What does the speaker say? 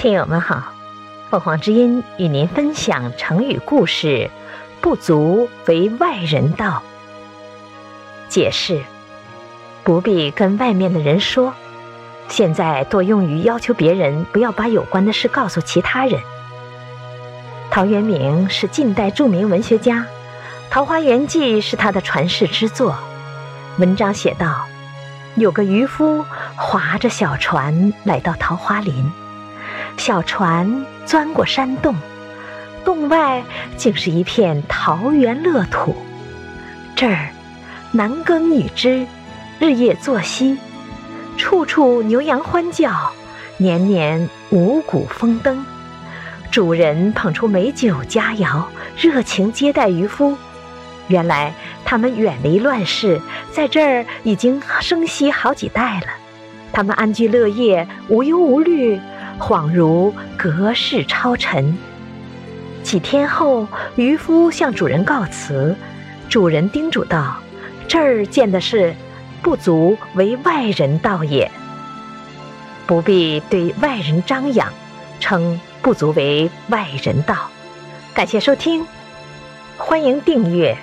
听友们好，凤凰之音与您分享成语故事“不足为外人道”。解释：不必跟外面的人说，现在多用于要求别人不要把有关的事告诉其他人。陶渊明是近代著名文学家，《桃花源记》是他的传世之作。文章写道：有个渔夫划着小船来到桃花林。小船钻过山洞，洞外竟是一片桃源乐土。这儿男耕女织，日夜作息，处处牛羊欢叫，年年五谷丰登。主人捧出美酒佳肴，热情接待渔夫。原来他们远离乱世，在这儿已经生息好几代了。他们安居乐业，无忧无虑。恍如隔世超尘。几天后，渔夫向主人告辞，主人叮嘱道：“这儿见的是，不足为外人道也，不必对外人张扬，称不足为外人道。”感谢收听，欢迎订阅。